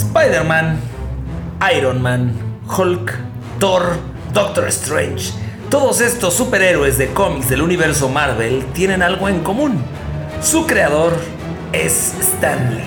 Spider-Man, Iron Man, Hulk, Thor, Doctor Strange. Todos estos superhéroes de cómics del universo Marvel tienen algo en común. Su creador es Stan Lee.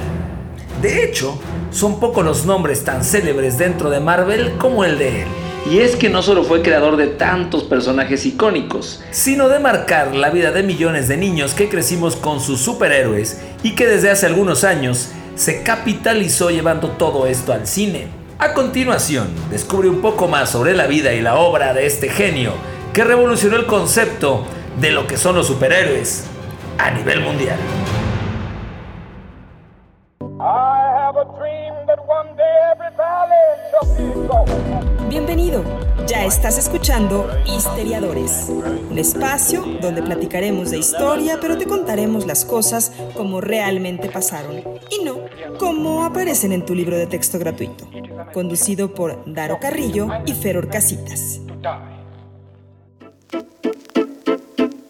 De hecho, son pocos los nombres tan célebres dentro de Marvel como el de él. Y es que no solo fue creador de tantos personajes icónicos, sino de marcar la vida de millones de niños que crecimos con sus superhéroes y que desde hace algunos años se capitalizó llevando todo esto al cine. A continuación, descubre un poco más sobre la vida y la obra de este genio que revolucionó el concepto de lo que son los superhéroes a nivel mundial. Bienvenido, ya estás escuchando Histeriadores, un espacio donde platicaremos de historia, pero te contaremos las cosas como realmente pasaron y no como aparecen en tu libro de texto gratuito, conducido por Daro Carrillo y Feror Casitas.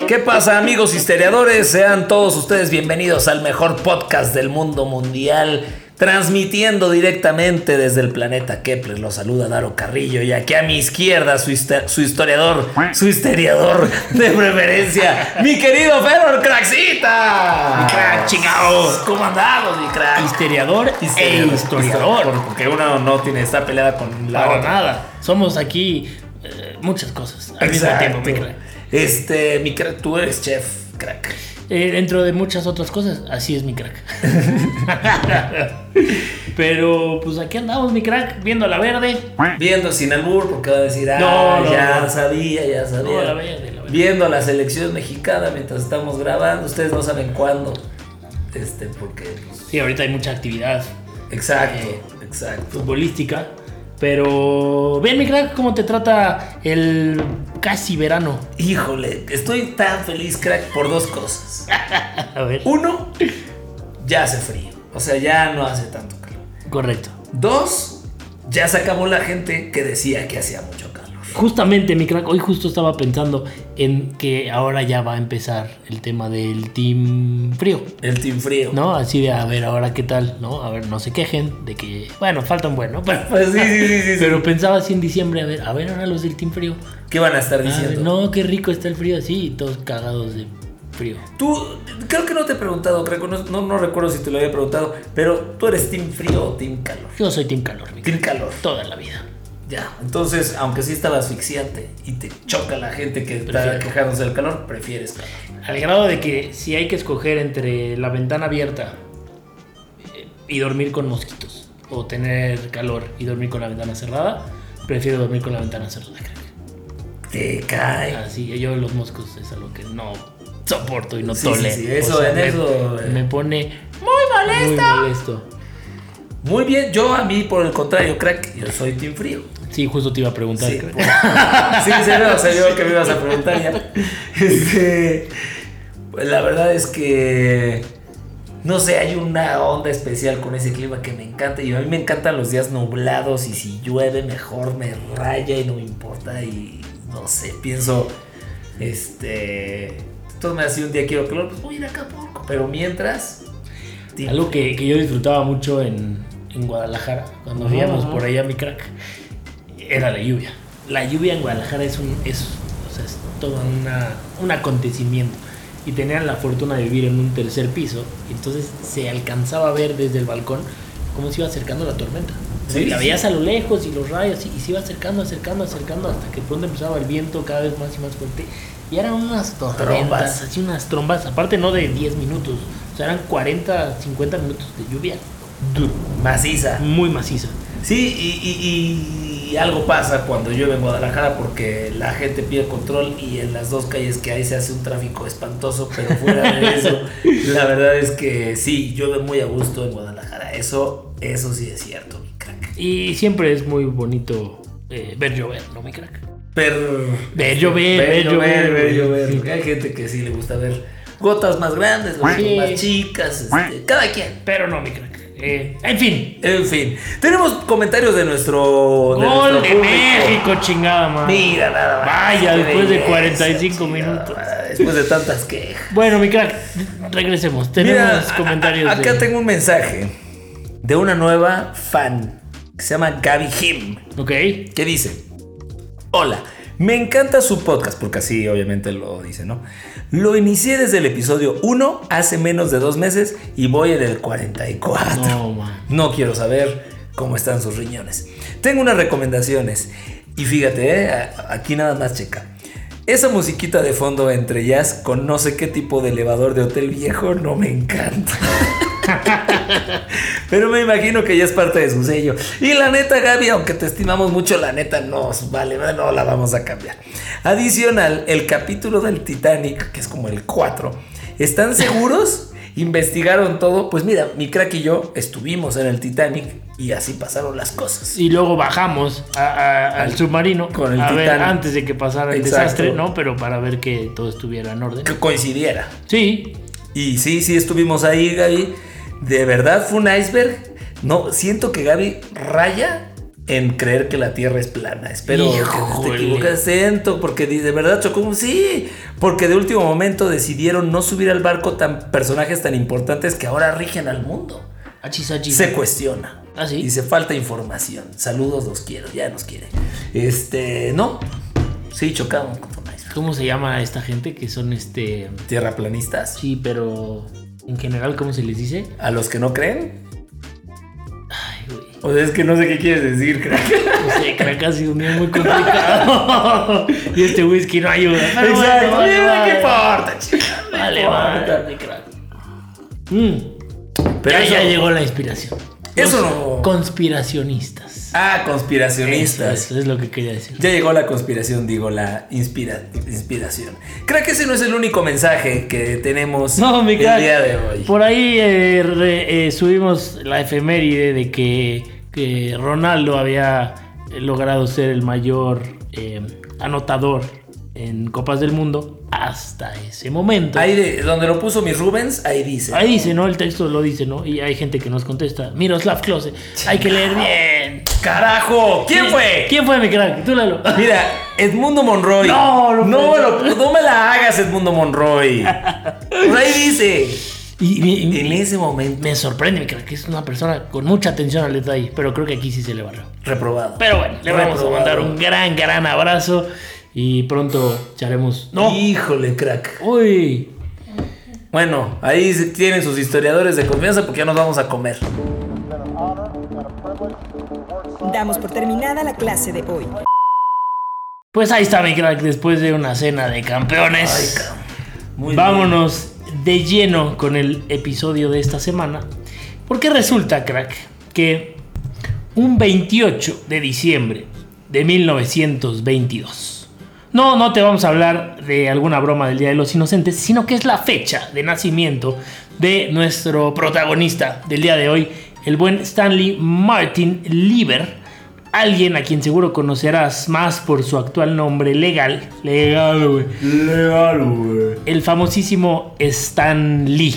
¿Qué pasa amigos historiadores? Sean todos ustedes bienvenidos al mejor podcast del mundo mundial, transmitiendo directamente desde el planeta Kepler. Los saluda Daro Carrillo y aquí a mi izquierda su, su historiador, su historiador de preferencia, mi querido Ferro Craxita. Mi crack, chingados. ¿Cómo andamos, mi crack? Historiador, e historiador. Porque uno no tiene esta peleada con la Para otra. nada. Somos aquí eh, muchas cosas al mismo tiempo, mi crack. Este, mi crack, tú eres chef, crack. Eh, dentro de muchas otras cosas, así es mi crack. Pero pues aquí andamos, mi crack, viendo la verde. Viendo sin albur, porque va a decir, ah, No, no, ya no. sabía, ya sabía. La verde, la verde. Viendo la selección mexicana mientras estamos grabando, ustedes no saben cuándo. Este, porque. pues, Sí, ahorita hay mucha actividad exacto, Eh. exacto. futbolística. Pero ven, mi crack, cómo te trata el casi verano. Híjole, estoy tan feliz, crack, por dos cosas. A ver. Uno, ya hace frío. O sea, ya no hace tanto calor. Correcto. Dos, ya se acabó la gente que decía que hacía mucho. Justamente, mi crack, hoy justo estaba pensando en que ahora ya va a empezar el tema del team frío. El team frío. ¿No? Así de, a ver, ahora qué tal, ¿no? A ver, no se quejen de que, bueno, falta un buen, ¿no? Pero, Pues sí, sí, sí, pero pensaba así en diciembre, a ver, a ver ahora los del team frío. ¿Qué van a estar A ver, diciendo? no, qué rico está el frío así, todos cagados de frío. Tú, creo que no te he preguntado, creo no, no, no recuerdo si te lo había preguntado, pero tú eres team frío o team calor. Yo soy team calor, mi Team calor. Toda la vida. Ya, entonces, aunque sí estaba asfixiante y te choca la gente que está Prefiero. quejándose del calor, prefieres calor. Al grado de que si hay que escoger entre la ventana abierta eh, y dormir con mosquitos, o tener calor y dormir con la ventana cerrada, prefiero dormir con la ventana cerrada. crack. Te cae. Así, yo los moscos es algo que no soporto y no Sí, tolero. sí, sí, eso, en me, eso, eh. me pone muy molesto. Muy molesto. Muy bien, yo a mí por el contrario, crack, yo soy team frío. Sí, justo te iba a preguntar. Sí, crack. por- sí, que me ibas a preguntar ya. Este, pues la verdad es que no sé, hay una onda especial con ese clima que me encanta y a mí me encantan los días nublados y si llueve mejor me raya y no me importa y no sé, pienso este, entonces me hace un día quiero calor, pues voy a ir a Acapulco, pero mientras Algo que, que yo disfrutaba mucho en, en Guadalajara, cuando Ajá, íbamos ajá. por allá, mi crack, era la lluvia. La lluvia en Guadalajara es un, es, o sea, es todo una, un acontecimiento. Y tenían la fortuna de vivir en un tercer piso, y entonces se alcanzaba a ver desde el balcón cómo se iba acercando la tormenta. Sí, la sí. veías a lo lejos y los rayos, y, y se iba acercando, acercando, acercando, hasta que pronto empezaba el viento cada vez más y más fuerte. Y eran unas tormentas, Trombas. así unas trombas, aparte no de 10 minutos, o sea, eran 40, 50 minutos de lluvia maciza. muy maciza. Sí, y, y- y algo pasa cuando llueve en Guadalajara porque la gente pide control y en las dos calles que hay se hace un tráfico espantoso, pero fuera de eso, la verdad es que sí, llueve muy a gusto en Guadalajara. Eso, eso sí es cierto, mi crack. Y siempre es muy bonito eh, ver llover, ¿no, mi crack? Ver llover, ver ver llover, ver llover. hay gente que sí le gusta ver gotas más grandes, gotas más chicas, este, cada quien. Pero no, mi crack. Eh, en fin, En fin, tenemos comentarios de nuestro. de gol nuestro de. México, chingada madre. Mira nada más. Vaya, después de belleza, 45 chingada minutos. madre, Después de tantas quejas. Bueno, mi crack, regresemos. Tenemos Mira, comentarios. a- acá de- tengo un mensaje de una nueva fan que se llama Gaby Him. Ok. ¿Qué dice? Hola, me encanta su podcast, porque así obviamente lo dice, ¿no? Lo inicié desde el episodio 1 hace menos de dos meses y voy en el 44. No. No quiero saber cómo están sus riñones. Tengo unas recomendaciones. Y fíjate, ¿eh? Aquí nada más checa. Esa musiquita de fondo entre jazz con no sé qué tipo de elevador de hotel viejo no me encanta. Pero me imagino que ya es parte de su sello. Y la neta, Gaby, aunque te estimamos mucho, la neta nos vale, no la vamos a cambiar. Adicional, el capítulo del Titanic, que es como el 4, ¿están seguros? Investigaron todo. Pues mira, mi crack y yo estuvimos en el Titanic y así pasaron las cosas. Y luego bajamos a- a- al submarino Con el a ver antes de que pasara el Exacto. desastre, ¿no? Pero para ver que todo estuviera en orden. Que coincidiera. Sí, Y sí, sí estuvimos ahí, Gaby. De verdad fue un iceberg. No, siento que Gaby raya en creer que la Tierra es plana. Espero que Híjole. te equivocas. Siento, porque de verdad chocó. Sí, porque de último momento decidieron no subir al barco tan personajes tan importantes que ahora rigen al mundo. achis, achis. Se cuestiona. ¿Ah, sí? Dice, falta información. Saludos, los quiero. Ya nos quiere. Este, no. Sí, chocamos con un iceberg. ¿Cómo se llama esta gente que son este... Tierraplanistas. Sí, pero en general, ¿cómo se les dice? A los que no creen, Ay, güey. O sea, es que no sé qué quieres decir, crack. No sé, que ha sido un día muy complicado. y este whisky no ayuda. Pero bueno, Exacto. vale, vale. ¿Qué importa, chica? Vale, vale, crack. Mm, Pero ya, eso- ya llegó la inspiración. Eso no- Conspiracionistas. Ah, conspiracionistas. eso es lo que quería decir. Ya llegó la conspiración, digo, la inspira- inspiración. Creo que ese no es el único mensaje que tenemos No, mi el día de hoy. Por ahí eh, re- eh, subimos la efeméride de que, que Ronaldo había logrado ser el mayor eh, anotador en Copas del Mundo hasta ese momento. Ahí de, donde lo puso mi Rubens, ahí dice. Ahí dice, ¿no? El texto lo dice, ¿no? Y hay gente que nos contesta. Miroslav Klose. Hay que leer bien. ¡Carajo! ¿Quién fue? ¿Quién fue mi crack? Tú Lalo. Mira, Edmundo Monroy. No, no no, lo- no me la hagas, Edmundo Monroy. Por ahí dice. Y, y- y- En ese momento, me sorprende, mi crack, que es una persona con mucha atención al detalle. Pero creo que aquí sí se le barrió. reprobado. Pero bueno, le vamos a mandar un gran, gran abrazo. Y pronto echaremos. ¡No! Híjole, crack. ¡Uy! Bueno, ahí tienen sus historiadores de confianza porque ya nos vamos a comer. Damos por terminada la clase de hoy. Pues ahí está mi crack, después de una cena de campeones. Ay, cabrón. Muy Vámonos de lleno con el episodio de esta semana. Porque resulta, crack, que un 28 de diciembre de 1922. No, no te vamos a hablar de alguna broma del Día de los Inocentes, sino que es la fecha de nacimiento de nuestro protagonista del día de hoy, el buen Stanley Martin Lieber, alguien a quien seguro conocerás más por su actual nombre legal, legal, güey. Legal, güey. el famosísimo Stan Lee.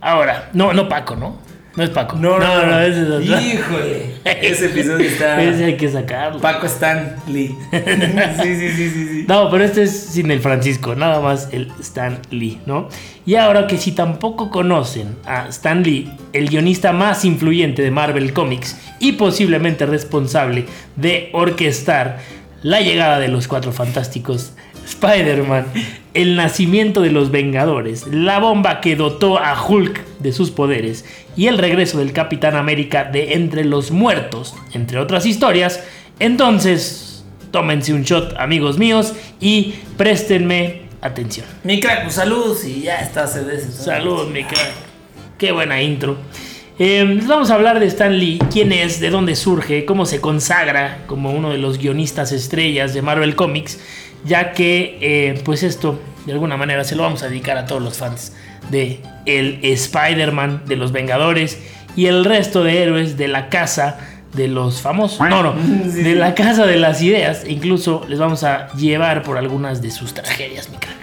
Ahora, no, no Paco, ¿no? No es Paco. No, no, no. ese es otro. Híjole. Ese episodio está. Ese hay que sacarlo. Paco Stan Lee. sí, sí, sí, sí, sí. No, pero este es sin el Francisco, nada más el Stan Lee, ¿no? Y ahora que si tampoco conocen a Stan Lee, el guionista más influyente de Marvel Comics y posiblemente responsable de orquestar la llegada de los Cuatro Fantásticos, Spider-Man, el nacimiento de los Vengadores, la bomba que dotó a Hulk de sus poderes y el regreso del Capitán América de entre los muertos, entre otras historias, entonces tómense un shot, amigos míos, y préstenme atención. Mi crack, pues salud y ya está. Se Salud, mi crack. Qué buena intro. Eh, les vamos a hablar de Stan Lee, quién es, de dónde surge, cómo se consagra como uno de los guionistas estrellas de Marvel Comics, ya que eh, pues esto de alguna manera se lo vamos a dedicar a todos los fans de el Spider-Man, de los Vengadores y el resto de héroes de la casa de los famosos. No, no, de la casa de las ideas. Incluso les vamos a llevar por algunas de sus tragedias, mi crack.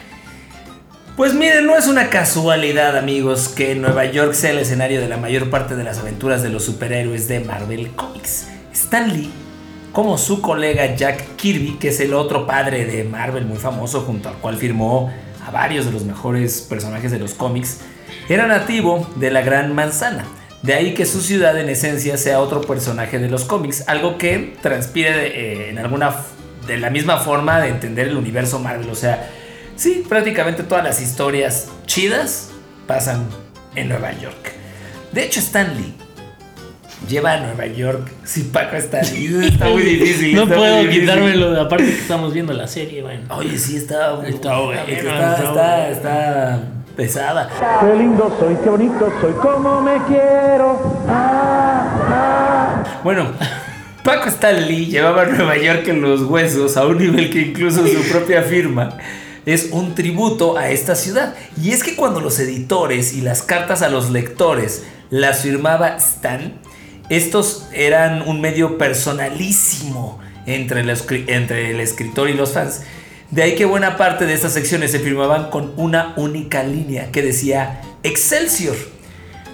Pues miren, no es una casualidad, amigos, que Nueva York sea el escenario de la mayor parte de las aventuras de los superhéroes de Marvel Comics. Stan Lee, como su colega Jack Kirby, que es el otro padre de Marvel muy famoso, junto al cual firmó a varios de los mejores personajes de los cómics, era nativo de la Gran Manzana, De ahí que su ciudad en esencia sea otro personaje de los cómics, algo que transpire eh, en alguna de la misma forma de entender el universo Marvel, o sea, sí, prácticamente todas las historias chidas pasan en Nueva York. De hecho, Stan Lee lleva a Nueva York. Si Paco está ahí, está muy difícil. no puedo quitármelo, aparte que estamos viendo la serie, bueno. Oye, sí, está, está, bueno, está, está, está, pesada. Qué lindo soy, qué bonito soy, como me quiero. Ah, ah. Bueno. Paco Stanley llevaba a Nueva York en los huesos a un nivel que incluso su propia firma es un tributo a esta ciudad. Y es que cuando los editores y las cartas a los lectores las firmaba Stan, estos eran un medio personalísimo entre el, entre el escritor y los fans. De ahí que buena parte de estas secciones se firmaban con una única línea que decía Excelsior.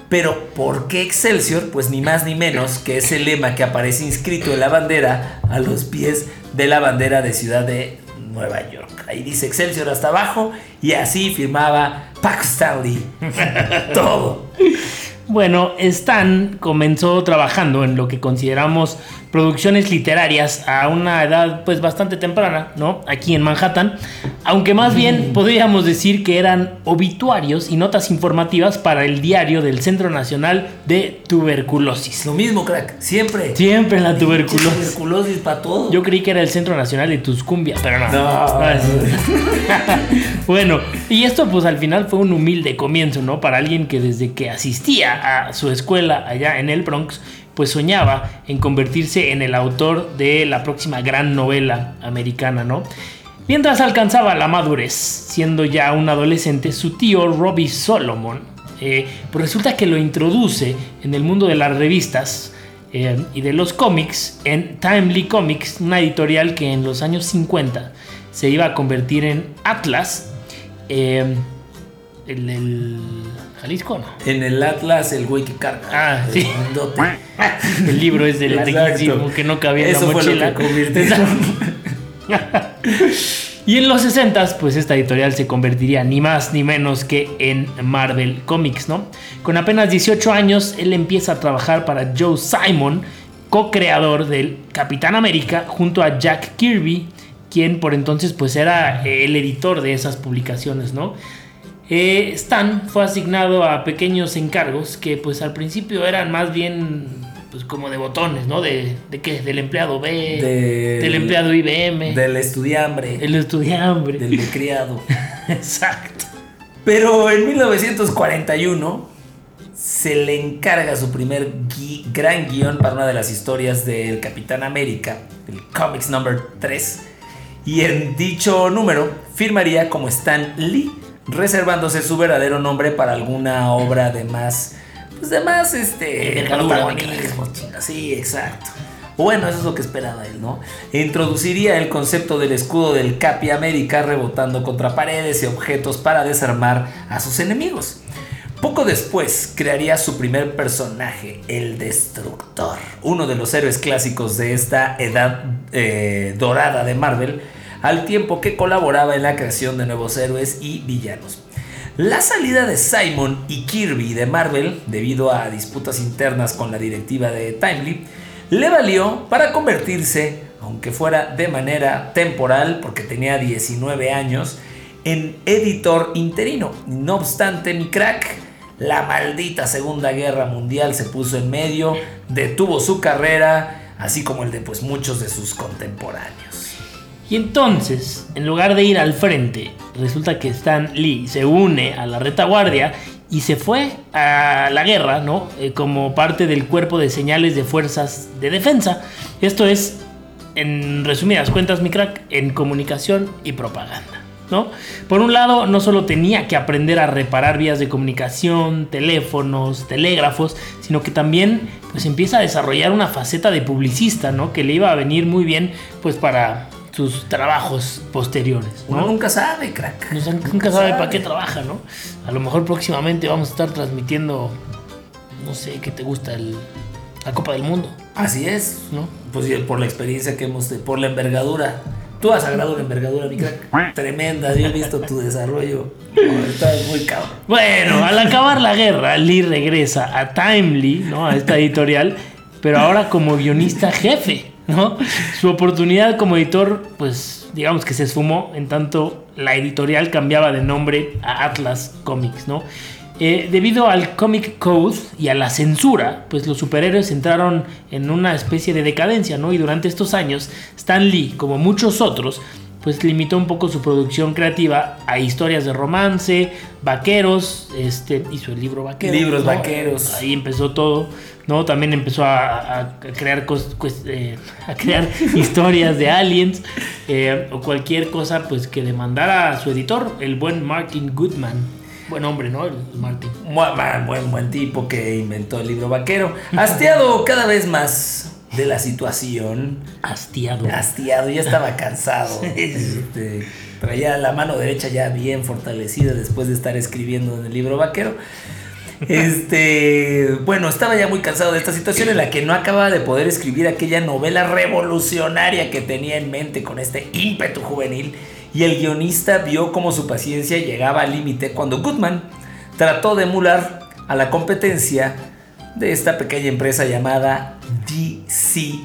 Pero ¿por qué Excelsior? Pues ni más ni menos que ese lema que aparece inscrito en la bandera a los pies de la bandera de Ciudad de Nueva York. Ahí dice Excelsior hasta abajo y así firmaba Pac Stanley. Todo. Bueno, Stan comenzó trabajando en lo que consideramos producciones literarias a una edad pues bastante temprana, ¿no? Aquí en Manhattan, aunque más bien mm. podríamos decir que eran obituarios y notas informativas para el diario del Centro Nacional de Tuberculosis. Lo mismo, crack, siempre. Siempre la tuberculosis. Tuberculosis para todo. Yo creí que era el Centro Nacional de Tuscumbia, pero no. no. bueno, y esto pues al final fue un humilde comienzo, ¿no? Para alguien que desde que asistía a su escuela allá en el Bronx, pues soñaba en convertirse en el autor de la próxima gran novela americana, ¿no? Mientras alcanzaba la madurez, siendo ya un adolescente, su tío Robbie Solomon, eh, pues resulta que lo introduce en el mundo de las revistas eh, y de los cómics en Timely Comics, una editorial que en los años 50 se iba a convertir en Atlas. Eh, el, Jalisco, ¿no? En el Atlas, el güey que carga. Ah, sí. el libro es de larguísimo que no cabía en la mochila. y en los 60 pues esta editorial se convertiría ni más ni menos que en Marvel Comics, ¿no? Con apenas 18 años, él empieza a trabajar para Joe Simon, co-creador del Capitán América, junto a Jack Kirby, quien por entonces pues era el editor de esas publicaciones, ¿no? Eh, Stan fue asignado a pequeños encargos que pues al principio eran más bien pues como de botones, ¿no? De, de qué? Del empleado B, del, empleado IBM. Del estudiambre. El estudiambre. Del criado. Exacto. Pero en 1941 se le encarga su primer gran guion para una de las historias del Capitán América, el Comics Number 3. Y en dicho número firmaría como Stan Lee reservándose su verdadero nombre para alguna obra de más, pues de más, este, Sí, exacto. Bueno, eso es lo que esperaba él, ¿no? Introduciría el concepto del escudo del Capi América rebotando contra paredes y objetos para desarmar a sus enemigos. Poco después crearía su primer personaje, el Destructor, uno de los héroes clásicos de esta edad eh, dorada de Marvel, al tiempo que colaboraba en la creación de nuevos héroes y villanos. La salida de Simon y Kirby de Marvel, debido a disputas internas con la directiva de Timely, le valió para convertirse, aunque fuera de manera temporal, porque tenía 19 años, en editor interino. No obstante, mi crack, la maldita Segunda Guerra Mundial se puso en medio, detuvo su carrera, así como el de pues, muchos de sus contemporáneos. Y entonces, en lugar de ir al frente, resulta que Stan Lee se une a la retaguardia y se fue a la guerra, ¿no? Eh, como parte del cuerpo de señales de fuerzas de defensa. Esto es, en resumidas cuentas, mi crack, en comunicación y propaganda. ¿No? Por un lado, no solo tenía que aprender a reparar vías de comunicación, teléfonos, telégrafos, sino que también pues empieza a desarrollar una faceta de publicista, ¿no? Que le iba a venir muy bien pues para sus trabajos posteriores. Uno nunca sabe, crack. nunca, sabe, para qué trabaja, ¿no? A lo mejor próximamente vamos a estar transmitiendo, no sé, ¿qué te gusta? El, la Copa del Mundo. Así es, ¿no? Pues por la experiencia que hemos, por la envergadura Tú has agarrado una envergadura, mi crack. Tremenda, yo he visto tu desarrollo. Oh, muy cabrón. Bueno, al acabar la guerra, Lee regresa a Timely, ¿no? A esta editorial, pero ahora como guionista jefe, Su oportunidad como editor, pues digamos que se esfumó en tanto la editorial cambiaba de nombre a Atlas Comics, ¿no? Eh, debido al Comic Code y a la censura, pues los superhéroes entraron en una especie de decadencia, ¿no? Y durante estos años, Stan Lee, como muchos otros, pues limitó un poco su producción creativa a historias de romance, vaqueros, este, hizo el libro Vaqueros. Libros ¿no? vaqueros. Ahí empezó todo, ¿no? También empezó a, a crear, cos- pues, eh, a crear historias de aliens eh, o cualquier cosa pues que demandara a su editor, el buen Martin Goodman. Buen hombre, ¿no? El Martin. Buen, buen, buen, tipo que inventó el libro vaquero. Hastiado cada vez más de la situación. Hastiado. Hastiado, ya estaba cansado. Este, traía la mano derecha ya bien fortalecida después de estar escribiendo en el libro vaquero. Este, bueno, estaba ya muy cansado de esta situación en la que no acababa de poder escribir aquella novela revolucionaria que tenía en mente con este ímpetu juvenil. Y el guionista vio cómo su paciencia llegaba al límite cuando Goodman trató de emular a la competencia de esta pequeña empresa llamada DC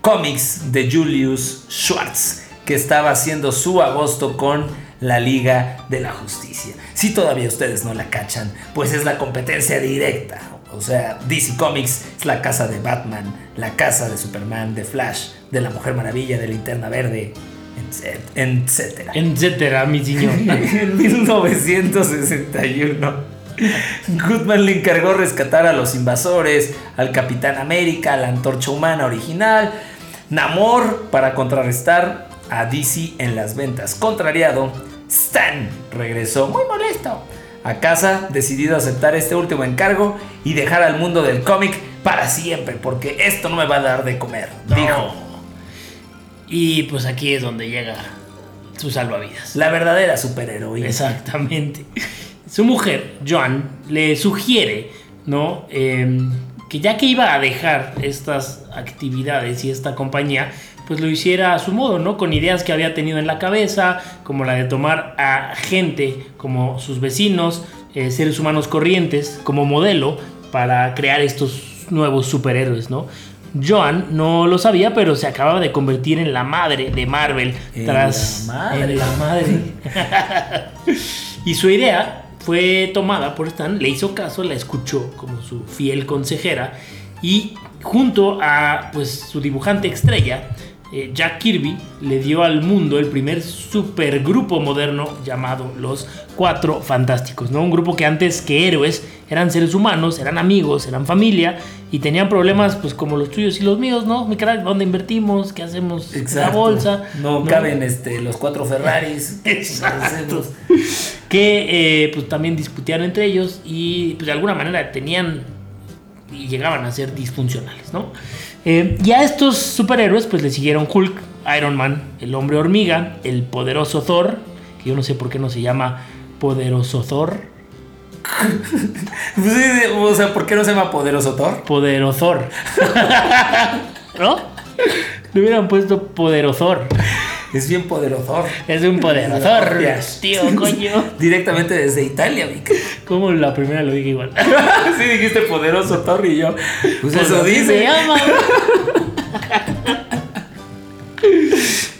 Comics de Julius Schwartz, que estaba haciendo su agosto con la Liga de la Justicia. Si todavía ustedes no la cachan, pues es la competencia directa. O sea, DC Comics es la casa de Batman, la casa de Superman, de Flash, de la Mujer Maravilla, de Linterna Verde, etc- etcétera. Etcétera, mi señor. En 1961, Goodman le encargó rescatar a los invasores, al Capitán América, a la Antorcha Humana original, Namor para contrarrestar a DC en las ventas. Contrariado, Stan regresó muy molesto a casa, decidido a aceptar este último encargo y dejar al mundo del cómic para siempre, porque esto no me va a dar de comer, No. dijo. Y pues aquí es donde llega su salvavidas. La verdadera superheroína. Exactamente. Su mujer, Joan, le sugiere, ¿no? Eh, que ya que iba a dejar estas actividades y esta compañía, pues lo hiciera a su modo, ¿no? Con ideas que había tenido en la cabeza, como la de tomar a gente como sus vecinos, eh, seres humanos corrientes, como modelo para crear estos nuevos superhéroes, ¿no? Joan no lo sabía, pero se acababa de convertir en la madre de Marvel En tras la madre. en la madre. y su idea fue tomada por Stan, le hizo caso, la escuchó como su fiel consejera y junto a pues su dibujante estrella eh, Jack Kirby le dio al mundo el primer supergrupo moderno llamado los Cuatro Fantásticos, ¿no? Un grupo que antes que héroes eran seres humanos, eran amigos, eran familia y tenían problemas pues como los tuyos y los míos, ¿no? Mi crack, ¿dónde invertimos? ¿Qué hacemos? en La bolsa. No, caben este, los cuatro Ferraris. Exacto. que eh, pues también discutían entre ellos y pues de alguna manera tenían y llegaban a ser disfuncionales, ¿no? Eh, y a estos superhéroes pues le siguieron Hulk, Iron Man, el hombre hormiga, el poderoso Thor, que yo no sé por qué no se llama poderoso Thor, Pues o sea, ¿por qué no se llama Poderoso Thor? poderosor, ¿no? Le hubieran puesto poderosor. Es bien poderoso. Es un poderosor, Hostias. tío, coño. Directamente desde Italia, Vic. Como la primera lo dije igual. sí, dijiste Poderoso Thor y yo. Pues Pues eso dice. se llama.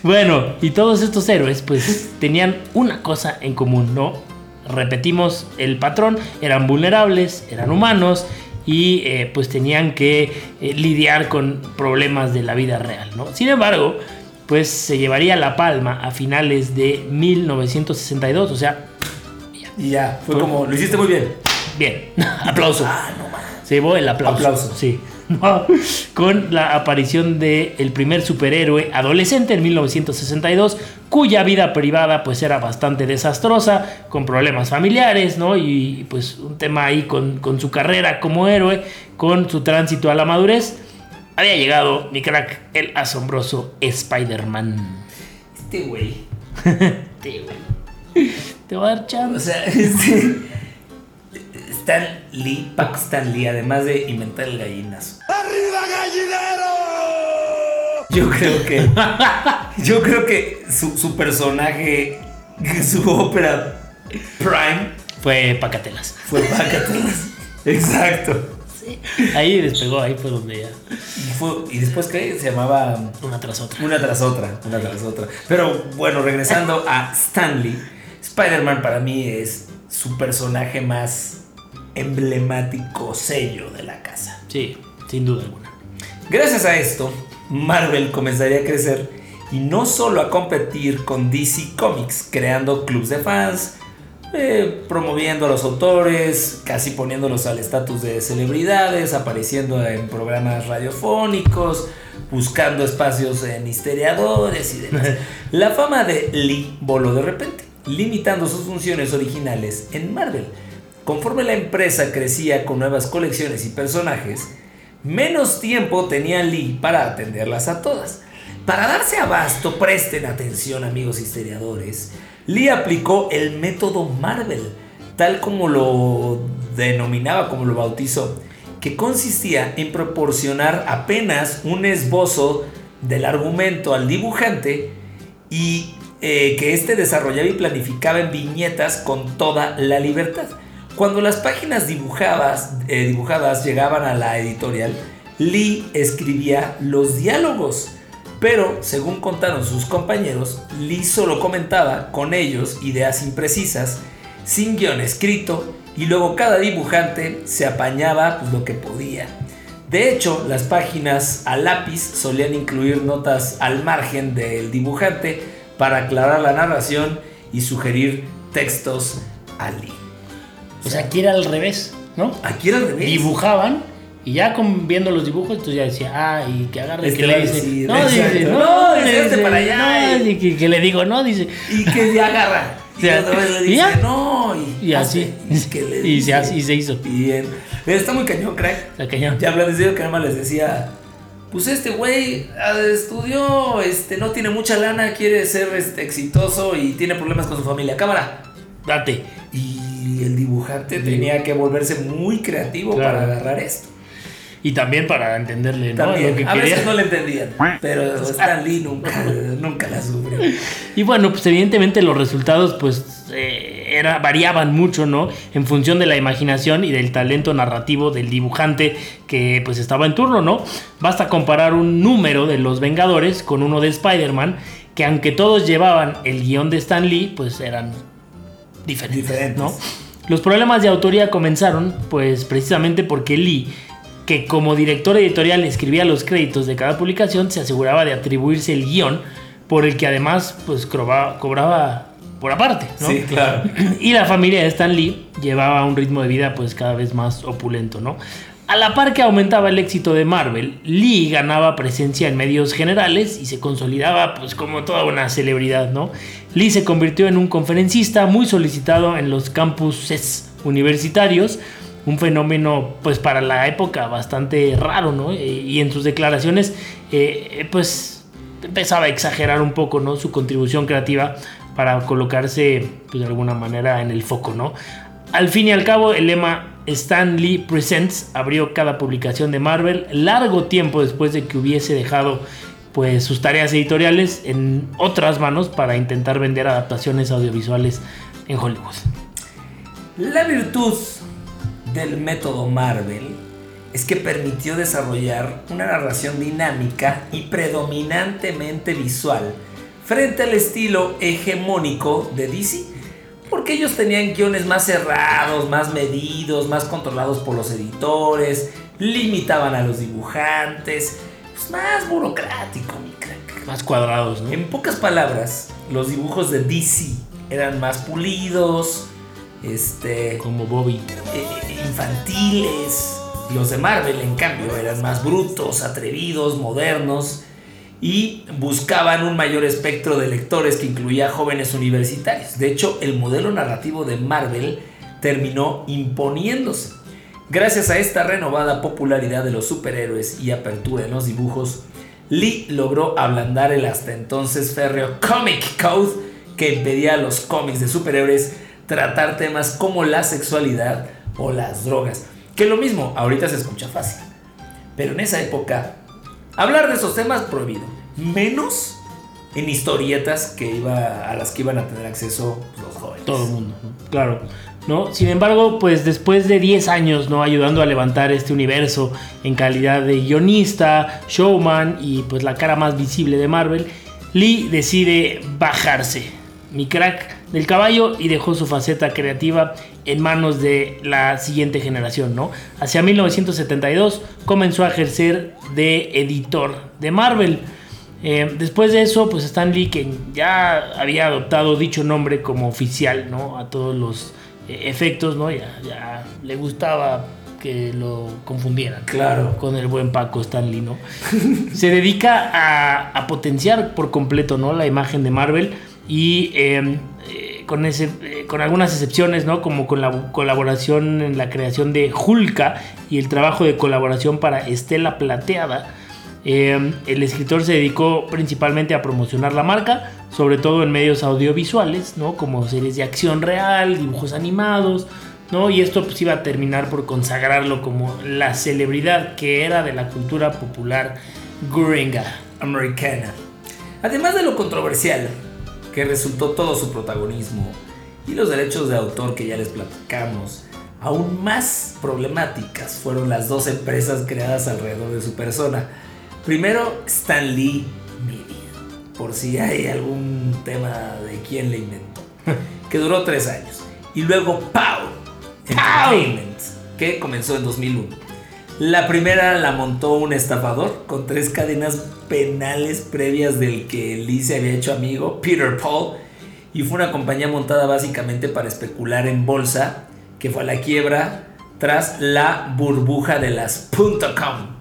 bueno, y todos estos héroes pues tenían una cosa en común, ¿no? Repetimos el patrón, eran vulnerables, eran humanos y eh, pues tenían que eh, lidiar con problemas de la vida real, ¿no? Sin embargo, pues se llevaría la palma a finales de 1962, o sea, Y ya, fue como, lo hiciste muy bien. bien, aplauso. Ah, no. Se llevó el aplauso. Aplauso. Sí. No, Con la aparición de el primer superhéroe adolescente en 1962, cuya vida privada pues era bastante desastrosa, con problemas familiares, ¿no? Y pues un tema ahí con, con su carrera como héroe, con su tránsito a la madurez. Había llegado, mi crack, el asombroso Spider-Man. Este güey. Te, güey. Te voy a dar O chance. sea, este. Stan Lee, Pac Stan Lee, además de inventar el gallinazo. Yo creo que. yo creo que su, su personaje, su ópera Prime Fue Pacatelas. fue Pacatelas. Exacto. Ahí despegó, ahí fue donde ya. Y, fue- y después, ¿qué? Se llamaba. Una tras otra. Una tras otra, una tras otra. Pero bueno, regresando a Stanley, Spider-Man para mí es su personaje más emblemático sello de la casa. Sí, sin duda alguna. Gracias a esto, Marvel comenzaría a crecer y no solo a competir con DC Comics, creando clubs de fans, eh, promoviendo a los autores, casi poniéndolos al estatus de celebridades, apareciendo en programas radiofónicos, buscando espacios en historiadores y demás. La fama de Lee voló de repente, limitando sus funciones originales en Marvel. Conforme la empresa crecía con nuevas colecciones y personajes, menos tiempo tenía Lee para atenderlas a todas. Para darse abasto, presten atención amigos historiadores, Lee aplicó el método Marvel, tal como lo denominaba, como lo bautizó, que consistía en proporcionar apenas un esbozo del argumento al dibujante y eh, que éste desarrollaba y planificaba en viñetas con toda la libertad. Cuando las páginas dibujadas, eh, dibujadas llegaban a la editorial, Lee escribía los diálogos. Pero, según contaron sus compañeros, Lee solo comentaba con ellos ideas imprecisas, sin guion escrito, y luego cada dibujante se apañaba pues, lo que podía. De hecho, las páginas a lápiz solían incluir notas al margen del dibujante para aclarar la narración y sugerir textos a Lee. O sea, aquí era al revés, ¿no? Aquí era al revés. Dibujaban y ya con, viendo los dibujos, entonces ya decía, ah, y que agarre, Este que le dice, decir, no, exacto. dice, No, no, dice, este para allá, no, y- que, que le digo, no, dice, Y que ya agarra. Y Ya. otra vez le ¿Y dice, ya? no. Y, y así, y, que le y, se, dice, hace- y se hizo. Bien. Está muy cañón, crack. La cañón. Ya hablando serio, que nada más les decía, pues este güey ah, estudió, este, no tiene mucha lana, quiere ser este, exitoso y tiene problemas con su familia. Cámara. Date. Y el dibujante tenía que volverse muy creativo Claro. para agarrar esto. Y también para entenderle, ¿no? También, Lo que a quería. veces no le entendían, pero Stan Lee nunca, nunca la sufrió. Y bueno, pues evidentemente los resultados pues eh, era, variaban mucho, ¿no? En función de la imaginación y del talento narrativo del dibujante que pues estaba en turno, ¿no? Basta comparar un número de los Vengadores con uno de Spider-Man, que aunque todos llevaban el guion de Stan Lee, pues eran diferentes, Diferentes. ¿no? Los problemas de autoría comenzaron pues precisamente porque Lee que como director editorial escribía los créditos de cada publicación, se aseguraba de atribuirse el guion, por el que además pues cobraba, cobraba por aparte, ¿no? Sí, claro. Y la familia de Stan Lee llevaba un ritmo de vida pues cada vez más opulento, ¿no? A la par que aumentaba el éxito de Marvel, Lee ganaba presencia en medios generales y se consolidaba pues como toda una celebridad, ¿no? Lee se convirtió en un conferencista muy solicitado en los campuses universitarios, un fenómeno pues para la época bastante raro, ¿no? Y en sus declaraciones eh, pues empezaba a exagerar un poco, ¿no? Su contribución creativa para colocarse pues, de alguna manera en el foco, ¿no? Al fin y al cabo, el lema Stan Lee Presents abrió cada publicación de Marvel largo tiempo después de que hubiese dejado pues sus tareas editoriales en otras manos para intentar vender adaptaciones audiovisuales en Hollywood. La virtud del método Marvel es que permitió desarrollar una narración dinámica y predominantemente visual frente al estilo hegemónico de DC, porque ellos tenían guiones más cerrados, más medidos, más controlados por los editores, limitaban a los dibujantes, pues más burocrático, mi crack. Más cuadrados, ¿no? En pocas palabras, los dibujos de DC eran más pulidos, este, Como Bobby. eh, infantiles. Los de Marvel, en cambio, eran más brutos, atrevidos, modernos y buscaban un mayor espectro de lectores que incluía jóvenes universitarios. De hecho, el modelo narrativo de Marvel terminó imponiéndose. Gracias a esta renovada popularidad de los superhéroes y apertura en los dibujos, Lee logró ablandar el hasta entonces férreo Comic Code que impedía a los cómics de superhéroes tratar temas como la sexualidad o las drogas. Que lo mismo, ahorita se escucha fácil. Pero en esa época, hablar de esos temas prohibido. menos en historietas que iba, a las que iban a tener acceso los jóvenes. Todo el mundo, claro. ¿no? Sin embargo, pues después de 10 años ¿no? ayudando a levantar este universo en calidad de guionista, showman y pues la cara más visible de Marvel, Lee decide bajarse, mi crack, del caballo y dejó su faceta creativa en manos de la siguiente generación, ¿no? Hacia 1972 comenzó a ejercer de editor de Marvel. Eh, después de eso, pues Stan Lee, que ya había adoptado dicho nombre como oficial, ¿no? A todos los eh, efectos, ¿no? Ya, ya le gustaba que lo confundieran. Claro. Con el buen Paco Stanley, ¿no? Se dedica a, a, potenciar por completo, ¿no? La imagen de Marvel y eh, con, ese, eh, con algunas excepciones, ¿no? Como con la colaboración en la creación de Hulka y el trabajo de colaboración para Estela Plateada. Eh, el escritor se dedicó principalmente a promocionar la marca, sobre todo en medios audiovisuales, ¿no? como series de acción real, dibujos animados, ¿no? y esto pues, iba a terminar por consagrarlo como la celebridad que era de la cultura popular gringa. Americana. Además de lo controversial que resultó todo su protagonismo y los derechos de autor que ya les platicamos, aún más problemáticas fueron las dos empresas creadas alrededor de su persona. Primero, Stan Lee Media, por si hay algún tema de quién le inventó, que duró tres años. Y luego Pow Entertainment, que comenzó en 2001. La primera la montó un estafador con tres cadenas penales previas del que Lee se había hecho amigo, Peter Paul, y fue una compañía montada básicamente para especular en bolsa, que fue a la quiebra tras la burbuja de las .com.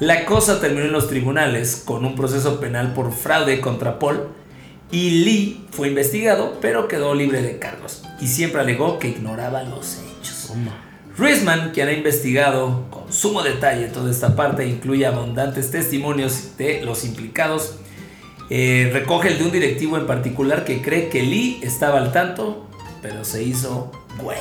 La cosa terminó en los tribunales con un proceso penal por fraude contra Paul y Lee fue investigado pero quedó libre de cargos y siempre alegó que ignoraba los hechos. Risman, quien ha investigado con sumo detalle toda esta parte, incluye abundantes testimonios de los implicados, eh, recoge el de un directivo en particular que cree que Lee estaba al tanto, pero se hizo güey.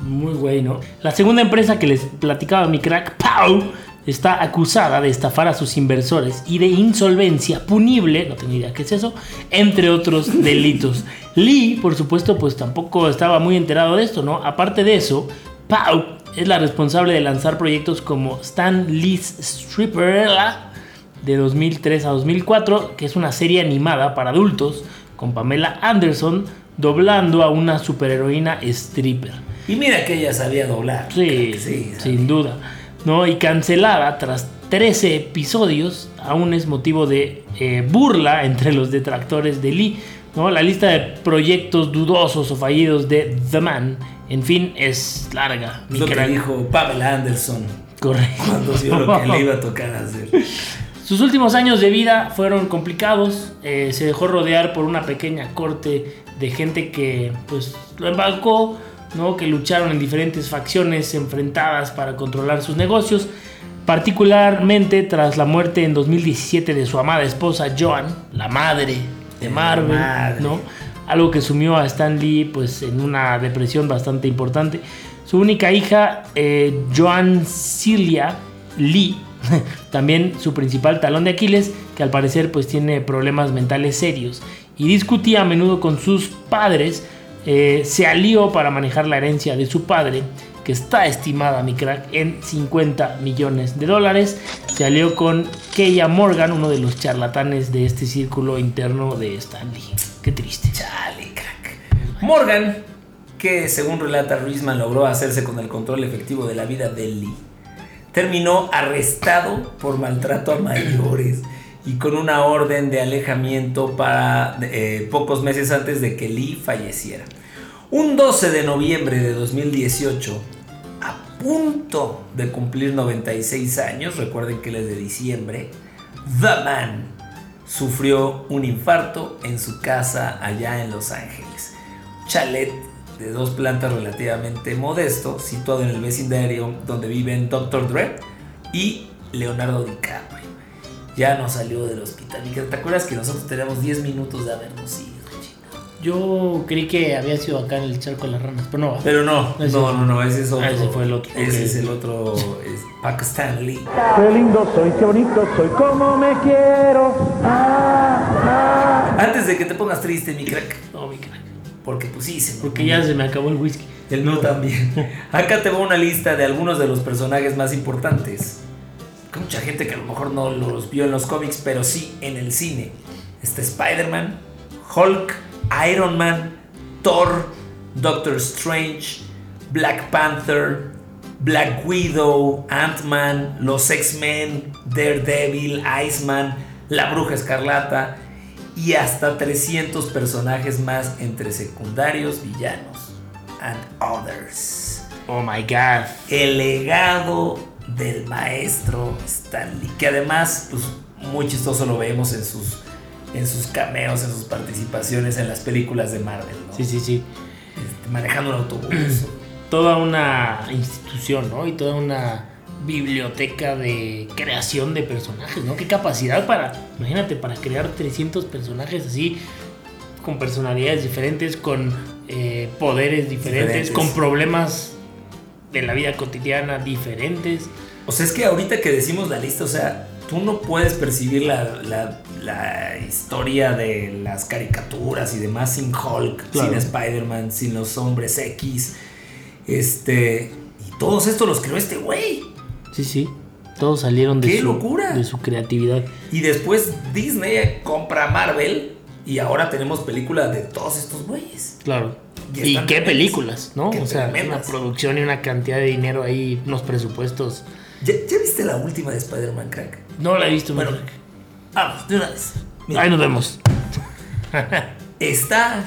Muy güey, ¿no? La segunda empresa que les platicaba mi crack, Pau, está acusada de estafar a sus inversores y de insolvencia punible, no tengo idea qué es eso, entre otros delitos. Lee, por supuesto, pues tampoco estaba muy enterado de esto, ¿no? Aparte de eso, Pau es la responsable de lanzar proyectos como Stan Lee's Stripper de 2003 a 2004, que es una serie animada para adultos con Pamela Anderson doblando a una superheroína stripper. Y mira que ella sabía doblar. Sí, sí sin duda. ¿no? Y cancelada tras 13 episodios, aún es motivo de eh, burla entre los detractores de Lee. ¿no? La lista de proyectos dudosos o fallidos de The Man, en fin, es larga. Lo que dijo Pamela Anderson. Correcto. Cuando vio lo que le iba a tocar hacer. Sus últimos años de vida fueron complicados. Eh, se dejó rodear por una pequeña corte de gente que pues lo embarcó ¿no? que lucharon en diferentes facciones enfrentadas para controlar sus negocios, particularmente tras la muerte en 2017 de su amada esposa Joan, la madre de Marvel, madre. ¿no? Algo que sumió a Stan Lee pues, en una depresión bastante importante. Su única hija, eh, Joan Celia Lee, también su principal talón de Aquiles, que al parecer pues tiene problemas mentales serios y discutía a menudo con sus padres, eh, se alió para manejar la herencia de su padre, que está estimada, mi crack, en 50 millones de dólares. Se alió con Keia Morgan, uno de los charlatanes de este círculo interno de Stanley. Qué triste. Chale, crack. Morgan, que según relata Risman logró hacerse con el control efectivo de la vida de Lee, terminó arrestado por maltrato a mayores y con una orden de alejamiento para eh, pocos meses antes de que Lee falleciera. Un 12 de noviembre de 2018, a punto de cumplir 96 años, recuerden que él es de diciembre, The Man sufrió un infarto en su casa allá en Los Ángeles. Chalet de dos plantas relativamente modesto, situado en el vecindario donde viven Dr. Dre y Leonardo DiCaprio ya no salió del hospital. ¿Y te acuerdas que nosotros tenemos 10 minutos de habernos ido? Yo creí que había sido acá en el charco de las ranas, pero no. Pero no, Ese- no, no, no, ese es otro. Ah, ese fue el otro, Ese es el otro, es Pac Stanley. Qué lindo soy, qué bonito soy, como me quiero. Ah, ah. Antes de que te pongas triste, mi crack, No, mi crack. porque pues sí, se me Porque ya se me acabó el whisky. El mío también. Acá te va una lista de algunos de los personajes más importantes. Que mucha gente que a lo mejor no los vio en los cómics, pero sí en el cine. Está Spider-Man, Hulk, Iron Man, Thor, Doctor Strange, Black Panther, Black Widow, Ant-Man, los X-Men, Daredevil, Iceman, La Bruja Escarlata y hasta 300 personajes más entre secundarios, villanos and others. Oh my god. El legado del maestro Stanley, que además, pues muy chistoso lo vemos en sus, en sus cameos, en sus participaciones en las películas de Marvel, ¿no? Sí, sí, sí. Este, manejando un autobús. Toda una institución, ¿no? Y toda una biblioteca de creación de personajes, ¿no? Qué capacidad para, imagínate, para crear 300 personajes así, con personalidades diferentes, con eh, poderes diferentes, Diferentes. con problemas de la vida cotidiana diferentes. O sea, es que ahorita que decimos la lista, o sea, tú no puedes percibir la, la- la historia de las caricaturas y demás sin Hulk, Claro. sin Spider-Man, sin los hombres X. Este. Y todos estos los creó este güey. Sí, sí. Todos salieron de, ¡Qué su, locura! de su creatividad. Y después Disney compra Marvel y ahora tenemos películas de todos estos güeyes. Claro. Y qué tremendas. películas, ¿no? Qué o sea, una tremendas. producción y una cantidad de dinero ahí, unos presupuestos. ¿Ya, ya viste la última de Spider-Man, crack? No la he visto, Bueno, bueno. vamos, de una vez. Mira, Ahí nos vemos. está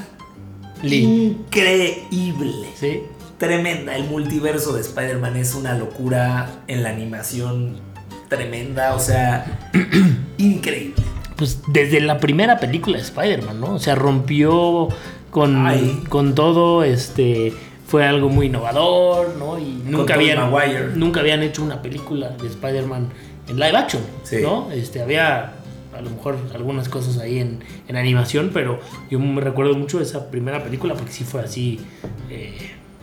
Lee. increíble. Sí. Tremenda. El multiverso de Spider-Man es una locura en la animación tremenda. O sea, increíble. Pues desde la primera película de Spider-Man, ¿no? O sea, rompió con, Ay. con todo, este. Fue algo muy innovador, ¿no? Y nunca habían, Maguire. nunca habían hecho una película de Spider-Man en live action, Sí. ¿no? Este, había a lo mejor algunas cosas ahí en, en animación, pero yo me recuerdo mucho de esa primera película porque sí fue así, eh,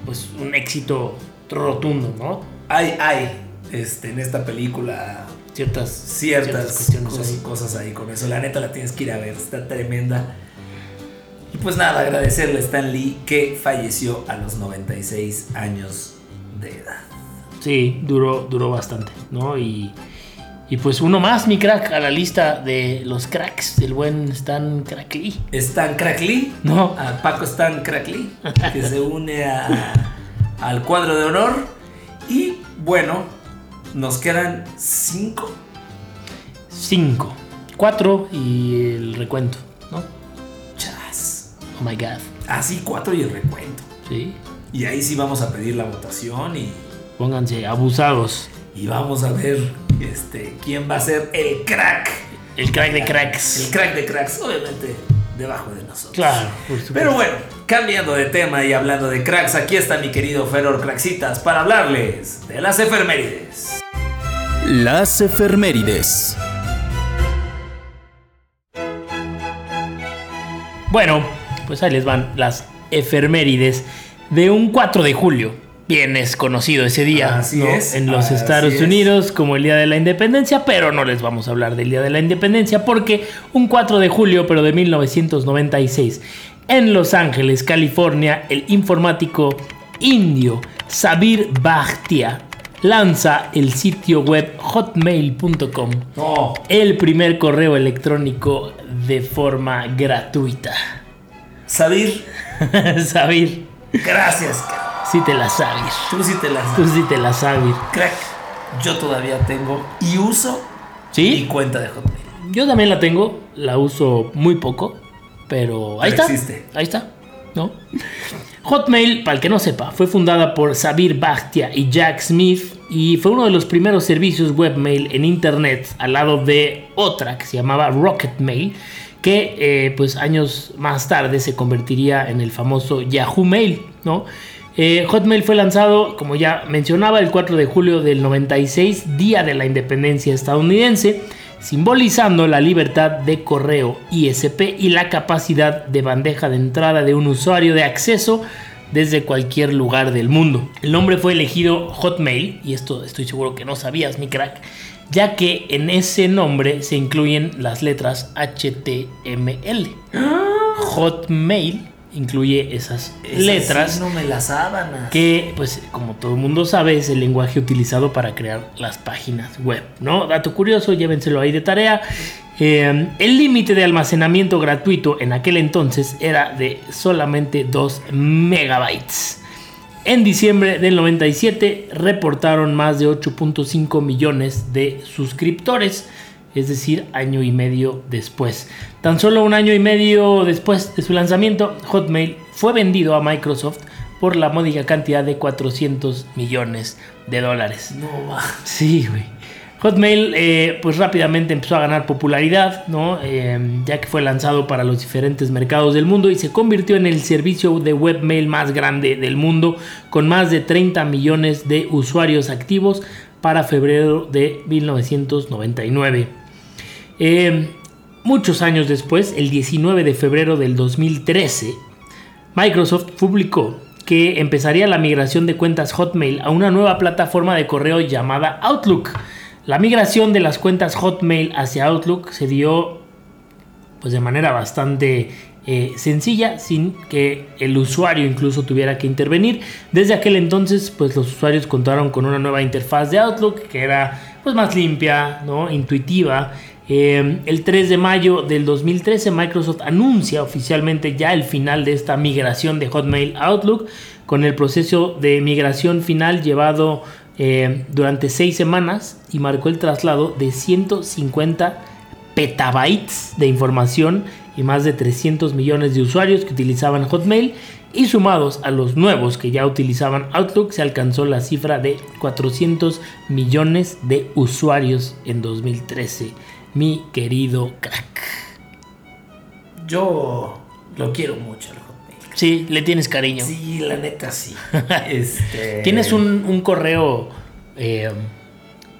pues un éxito rotundo, ¿no? Hay, hay este, en esta película Ciertas, ciertas, cuestiones cosas, ahí. cosas ahí con eso. La neta la tienes que ir a ver, está tremenda. Y pues nada, agradecerle a Stan Lee que falleció a los 96 años de edad. Sí, duró, duró bastante, ¿no? Y, y pues uno más, mi crack, a la lista de los cracks del buen Stan Crack Lee. Stan Crack Lee, No. a Paco Stan Crack Lee, que se une a- al cuadro de honor. Y bueno, nos quedan cinco. Cinco. Cuatro y el recuento. Oh my god. Así cuatro y el recuento. Sí. Y ahí sí vamos a pedir la votación y, Pónganse abusados. y vamos a ver este, quién va a ser el crack. El crack de El cracks. crack de cracks, obviamente, debajo de nosotros. Claro, por supuesto. Pero bueno, cambiando de tema y hablando de cracks, aquí está mi querido Feror Craxitas para hablarles de las efemérides. Las efemérides. Bueno, pues ahí les van las efemérides de un 4 de julio. Bien es conocido ese día Así ¿no? es, en los Estados es. Unidos como el Día de la Independencia, pero no les vamos a hablar del Día de la Independencia porque un 4 de julio, pero de 1996, en Los Ángeles, California, el informático indio Sabir Bhatia lanza el sitio web hotmail.com, No, el primer correo electrónico de forma gratuita. Sabir, Sabir, gracias, crack. sí te la sabes. Tú sí te las Tú sí te la sabes. Crack, yo todavía tengo y uso mi ¿Sí? cuenta de Hotmail. Yo también la tengo, la uso muy poco, pero ahí Pero está. existe. Ahí está, ¿no? Hotmail, para el que no sepa, fue fundada por Sabir Bhatia y Jack Smith y fue uno de los primeros servicios webmail en internet al lado de otra que se llamaba Rocketmail, que eh, pues años más tarde se convertiría en el famoso Yahoo Mail, ¿no? Eh, Hotmail fue lanzado, como ya mencionaba, el 4 de julio del 96, día de la independencia estadounidense. simbolizando la libertad de correo ISP y la capacidad de bandeja de entrada de un usuario de acceso desde cualquier lugar del mundo. El nombre fue elegido Hotmail, y esto estoy seguro que no sabías, mi crack, ya que en ese nombre se incluyen las letras HTML. Hotmail incluye esas letras sí no me las sábanas. que, pues, como todo el mundo sabe, es el lenguaje utilizado para crear las páginas web, ¿no? Dato curioso, llévenselo ahí de tarea. Eh, el límite de almacenamiento gratuito en aquel entonces era de solamente 2 megabytes. En diciembre del 97 reportaron más de 8.5 millones de suscriptores, es decir, año y medio después. Tan solo un año y medio después de su lanzamiento, Hotmail fue vendido a Microsoft por la módica cantidad de 400 millones de dólares. No va. Sí, güey. Hotmail eh, pues rápidamente empezó a ganar popularidad, ¿no? Eh, ya que fue lanzado para los diferentes mercados del mundo y se convirtió en el servicio de webmail más grande del mundo, con más de 30 millones de usuarios activos para febrero de 1999. Eh, muchos años después, el 19 de febrero del 2013, Microsoft publicó que empezaría la migración de cuentas Hotmail a una nueva plataforma de correo llamada Outlook. La migración de las cuentas Hotmail hacia Outlook se dio pues de manera bastante eh, sencilla, sin que el usuario incluso tuviera que intervenir. Desde aquel entonces, pues los usuarios contaron con una nueva interfaz de Outlook que era pues más limpia, ¿no? intuitiva. Eh, el 3 de mayo del 2013 Microsoft anuncia oficialmente ya el final de esta migración de Hotmail a Outlook con el proceso de migración final llevado eh, durante seis semanas y marcó el traslado de 150 petabytes de información y más de 300 millones de usuarios que utilizaban Hotmail y sumados a los nuevos que ya utilizaban Outlook se alcanzó la cifra de 400 millones de usuarios en 2013. Mi querido crack. Yo lo quiero mucho. Sí, le tienes cariño. Sí, la neta sí. este... ¿Tienes un, un correo, eh,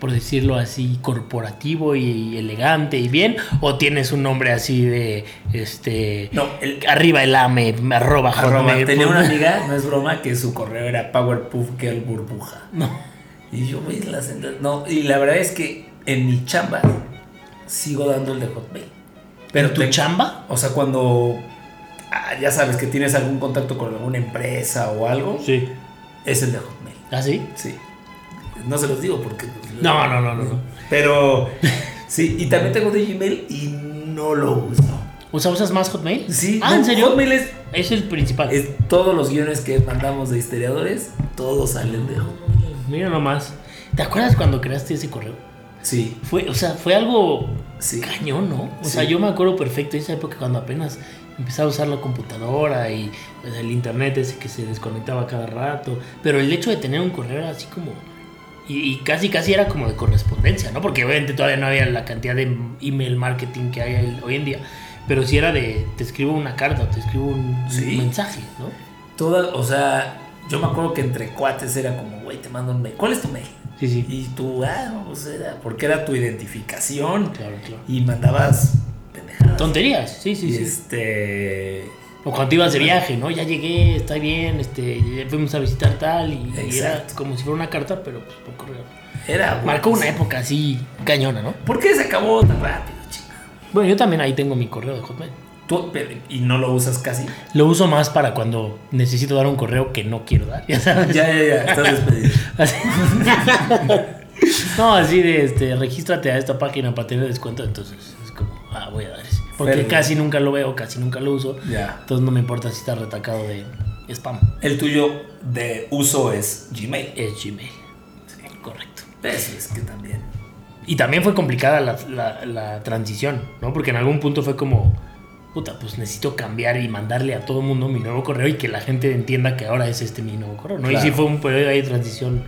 por decirlo así, corporativo y elegante y bien? ¿O tienes un nombre así de, este, No, el arriba el ame, arroba, arroba. Tenía una amiga, no es broma, que su correo era Powerpuff Girl Burbuja. No. Y yo, güey, la senda- No, y la verdad es que en mi chamba sigo dando el de Hotmail. ¿Pero tu chamba? O sea, cuando ah, ya sabes que tienes algún contacto con alguna empresa o algo, Sí. es el de Hotmail. ¿Ah, sí? Sí. No se los digo porque. pues, No, no, no, no, no. Pero sí, y también tengo de Gmail y no lo uso. O sea, ¿usas más Hotmail? Sí, Ah, ¿en serio? Hotmail es, Es el principal. es todos los guiones que mandamos de historiadores, todos salen de Hotmail. Mira nomás. ¿Te acuerdas cuando creaste ese correo? Sí, Fue, o sea, fue algo sí. cañón, ¿no? O Sí. sea, yo me acuerdo perfecto de esa época cuando apenas empezaba a usar la computadora y pues, el internet ese que se desconectaba cada rato. Pero el hecho de tener un correo era así como. Y, y casi, casi era como de correspondencia, ¿no? Porque obviamente todavía no había la cantidad de email marketing que hay hoy en día. Pero sí era de, te escribo una carta o te escribo un, un Sí. mensaje, ¿no? Toda, o sea, yo me acuerdo que entre cuates era como, güey, te mando un mail. ¿Cuál es tu mail? Sí, sí. Y tú, ah, no, pues era, porque era tu identificación. Claro, claro. Y mandabas pendejadas. Tonterías, sí, sí, y sí. este. O cuando te ibas de viaje, ¿no? Ya llegué, está bien, este, ya fuimos a visitar tal y, y era como si fuera una carta, pero pues por correo. Era. Marcó una época así cañona, ¿no? ¿Por qué se acabó tan rápido, chica? Bueno, yo también ahí tengo mi correo de Hotmail. Tú, y no lo usas casi. Lo uso más para cuando necesito dar un correo que no quiero dar, ya sabes. Ya, ya, ya, estás despedido. Así. no, así de, este, regístrate a esta página para tener descuento, entonces es como, ah, voy a dar ese. Porque casi nunca lo veo, casi nunca lo uso. Ya. Entonces no me importa si está retacado de spam. El tuyo de uso es Gmail. Es Gmail. Correcto. Eso es que también. Y también fue complicada la, la- la transición, ¿no? Porque en algún punto fue como, puta, pues necesito cambiar y mandarle a todo el mundo mi nuevo correo y que la gente entienda que ahora es este mi nuevo correo, ¿no? Y sí fue un periodo ahí de transición,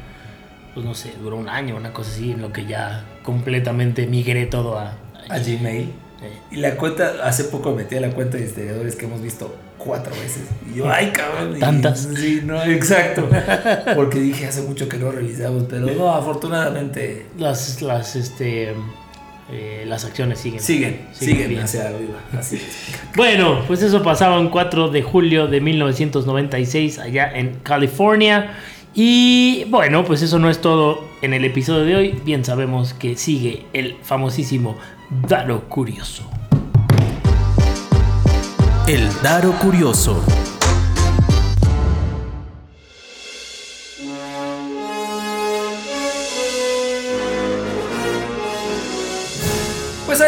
pues no sé, duró un año, una cosa así, en lo que ya completamente migré todo a, A Gmail. Eh, Y la cuenta, hace poco metí a la cuenta de historiadores que hemos visto cuatro veces. Y yo, ay, cabrón. y- ¿Tantas? Sí, no, exacto. Porque dije hace mucho que no realizamos, pero no, afortunadamente. Las, las, este, eh, las acciones siguen. Siguen, Siguen hacia arriba. Así es. Bueno, pues eso pasaba un 4 de julio de 1996 allá en California. Y bueno, pues eso no es todo en el episodio de hoy. Bien sabemos que sigue el famosísimo Daro Curioso. El Daro Curioso.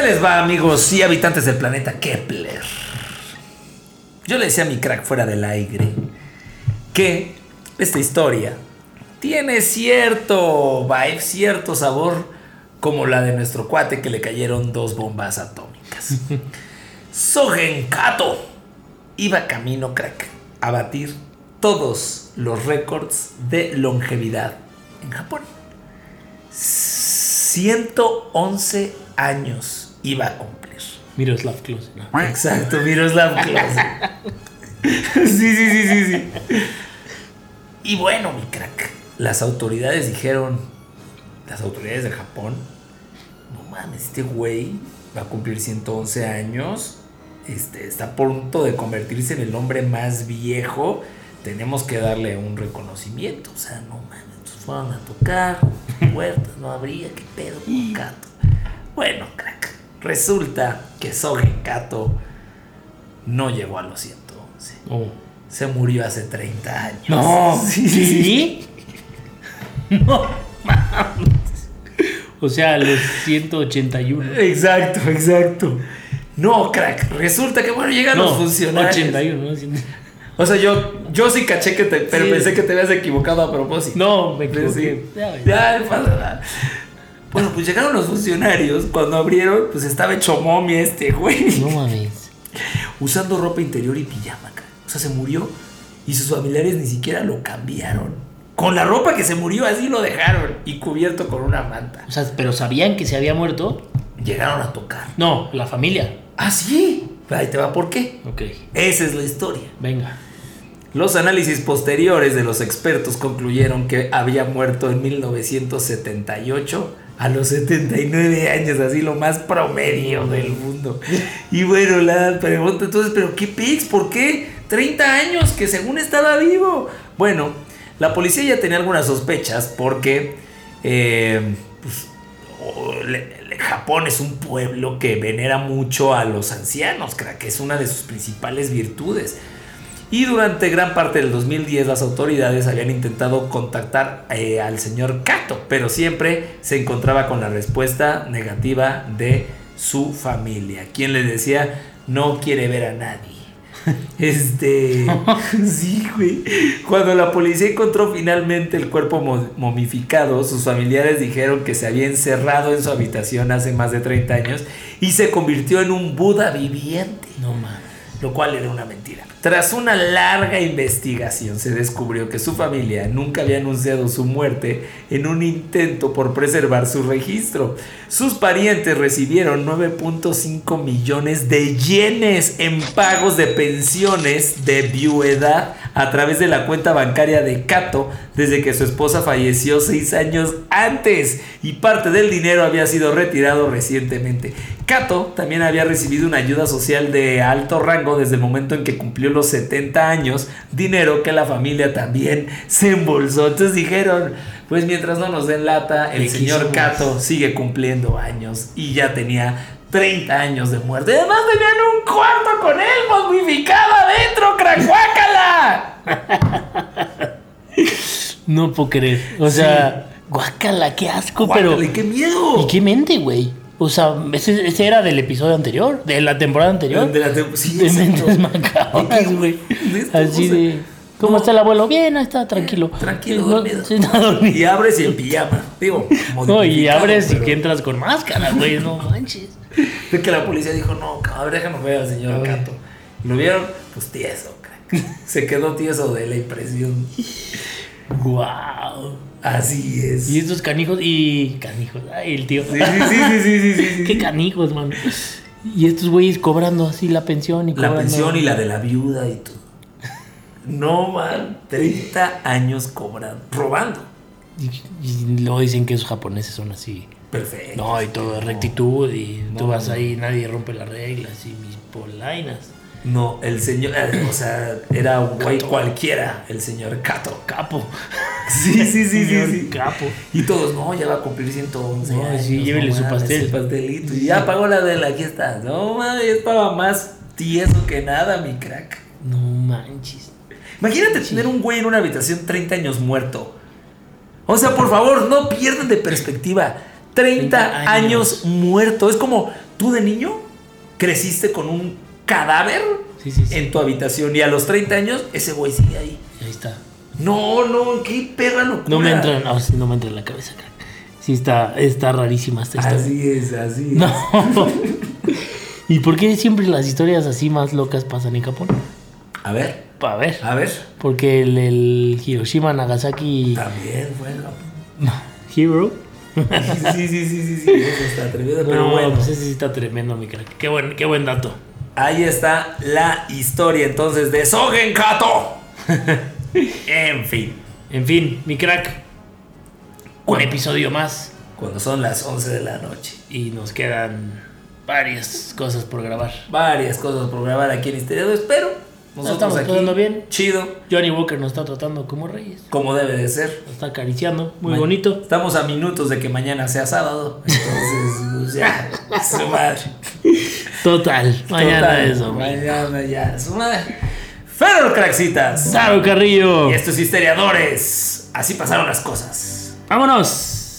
Ahí les va, amigos y habitantes del planeta Kepler. Yo le decía a mi crack fuera del aire que esta historia tiene cierto vibe, cierto sabor, como la de nuestro cuate que le cayeron dos bombas atómicas. Sogen Kato iba camino, crack, a batir todos los récords de longevidad en Japón. 111 años iba a cumplir. Miroslav Klose. ¿no? Exacto, Miroslav Klose. sí, sí, sí, sí, sí. Y bueno, mi crack, las autoridades dijeron, las autoridades de Japón, no mames, este güey va a cumplir 111 años, este, está a punto de convertirse en el hombre más viejo, tenemos que darle un reconocimiento, o sea, no mames, entonces fueron a tocar, puertas, no habría, qué pedo con Kato. Bueno, crack, resulta que Sogen Kato no llegó a los 111. Oh. Se murió hace 30 años. No, sí, sí, sí. No mames. O sea, los 181. Exacto, exacto. No, crack. Resulta que, bueno, llegan los funcionarios. 81, ¿no? O sea, yo, yo sí caché que te. Pero Sí. pensé que te habías equivocado a propósito. No, me Sí. equivoqué. Ya, Ya, no pasa nada. Bueno, pues llegaron los funcionarios. Cuando abrieron, pues estaba hecho momia este güey. No mames. Usando ropa interior y pijama, crack. O sea, se murió. Y sus familiares ni siquiera lo cambiaron. Con la ropa que se murió, así lo dejaron. Y cubierto con una manta. O sea, pero sabían que se había muerto. Llegaron a tocar. No, la familia. Ah, sí. Ahí te va por qué. Ok, Esa es la historia. venga. Los análisis posteriores de los expertos concluyeron que había muerto en 1978 a los 79 años, así lo más promedio del mundo. Y bueno, la pregunta entonces, ¿pero qué pics? ¿Por qué? 30 años que según estaba vivo. Bueno, la policía ya tenía algunas sospechas porque eh, pues, Japón es un pueblo que venera mucho a los ancianos, crack, que es una de sus principales virtudes. Y durante gran parte del 2010 las autoridades habían intentado contactar eh, al señor Kato, pero siempre se encontraba con la respuesta negativa de su familia, quien le decía no quiere ver a nadie. Este, sí, güey. Cuando la policía encontró finalmente el cuerpo mo- momificado, sus familiares dijeron que se había encerrado en su habitación hace más de 30 años y se convirtió en un Buda viviente No mames. lo cual era una mentira. Tras una larga investigación se descubrió que su familia nunca había anunciado su muerte en un intento por preservar su registro. Sus parientes recibieron 9.5 millones de yenes en pagos de pensiones de viudedad a través de la cuenta bancaria de Kato desde que su esposa falleció seis años antes y parte del dinero había sido retirado recientemente. Kato también había recibido una ayuda social de alto rango desde el momento en que cumplió los 70 años, dinero que la familia también se embolsó. Entonces dijeron, pues mientras no nos den lata, el señor quisimos. Kato sigue cumpliendo años y ya tenía 30 años de muerte. Además tenían un cuarto con él momificado adentro, cracuácala. No puedo creer. O sea, guácala, qué asco, pero. Guácala, qué miedo. ¿Y qué mente, güey? O sea, ese, ese era del episodio anterior, de la temporada anterior. De la tem- sí, de exacto. mentes macabras, güey. De esto, Así o sea, de. ¿Cómo no. está el abuelo? Bien, ahí está, tranquilo. Tranquilo, No, dormido. sí, está dormido. Y abres y en pijama. Digo, No, y abres y que entras con máscara, güey, no manches. De que la policía dijo, no, ver, déjanos ver al señor. Cato. Lo vieron, pues tieso, crack. Se quedó tieso de la impresión. Wow. Así es. Y estos canijos, y canijos, ay, el tío. Sí, sí, sí, sí. Qué canijos, mano. Y estos güeyes cobrando así la pensión y La pensión y la de la viuda y todo. No, man. 30 años cobrando. Robando. Y, y luego dicen que esos japoneses son así. Perfecto. No, y todo rectitud y tú vas ahí, nadie rompe las reglas y mis polainas. No, el señor, eh, o sea, era un güey cualquiera, el señor Cato. Capo. Sí, sí, sí, sí, sí. Capo. Y todos, no, ya va a cumplir 111 No, años. sí, llévele no su pastel. su pastelito. Y ya pagó la vela, aquí está. No, ya estaba más tieso que nada, mi crack. No manches. Imagínate tener un güey en una habitación 30 años muerto. O sea, por favor, no pierdan de perspectiva. 30, 30 años. años muerto. Es como tú de niño creciste con un cadáver Sí, sí, sí. en tu habitación y a los 30 años ese güey sigue ahí. Ahí está. No, no, qué perra locura. No me entra, no, no me entra en la cabeza, crack. Sí, está, está rarísima esta historia. Así es, así es. No. ¿Y por qué siempre las historias así más locas pasan en Japón? A ver, A ver. a ver. Porque el, el Hiroshima, Nagasaki. También fue. Hero. Sí, sí, sí, sí, sí. Eso está atrevido, pero no, bueno. pues ese sí está tremendo, mi crack. Qué buen, qué buen dato. Ahí está la historia entonces de Sogen Kato. en fin, En fin, mi crack. Un episodio más. cuando son las 11 de la noche. Y nos quedan varias cosas por grabar. Varias cosas por grabar aquí en Historiadores, pero nosotros estamos aquí, bien. chido, Johnny Walker nos está tratando como reyes. como debe de ser. Nos está acariciando. Muy Ma- bonito. Estamos a minutos de que mañana sea sábado. Entonces, pues ya, su madre. Total. Mañana Total, eso. Mañana ya, su madre. Pero craxitas. Saro Carrillo. Y estos historiadores. Así pasaron las cosas. Vámonos.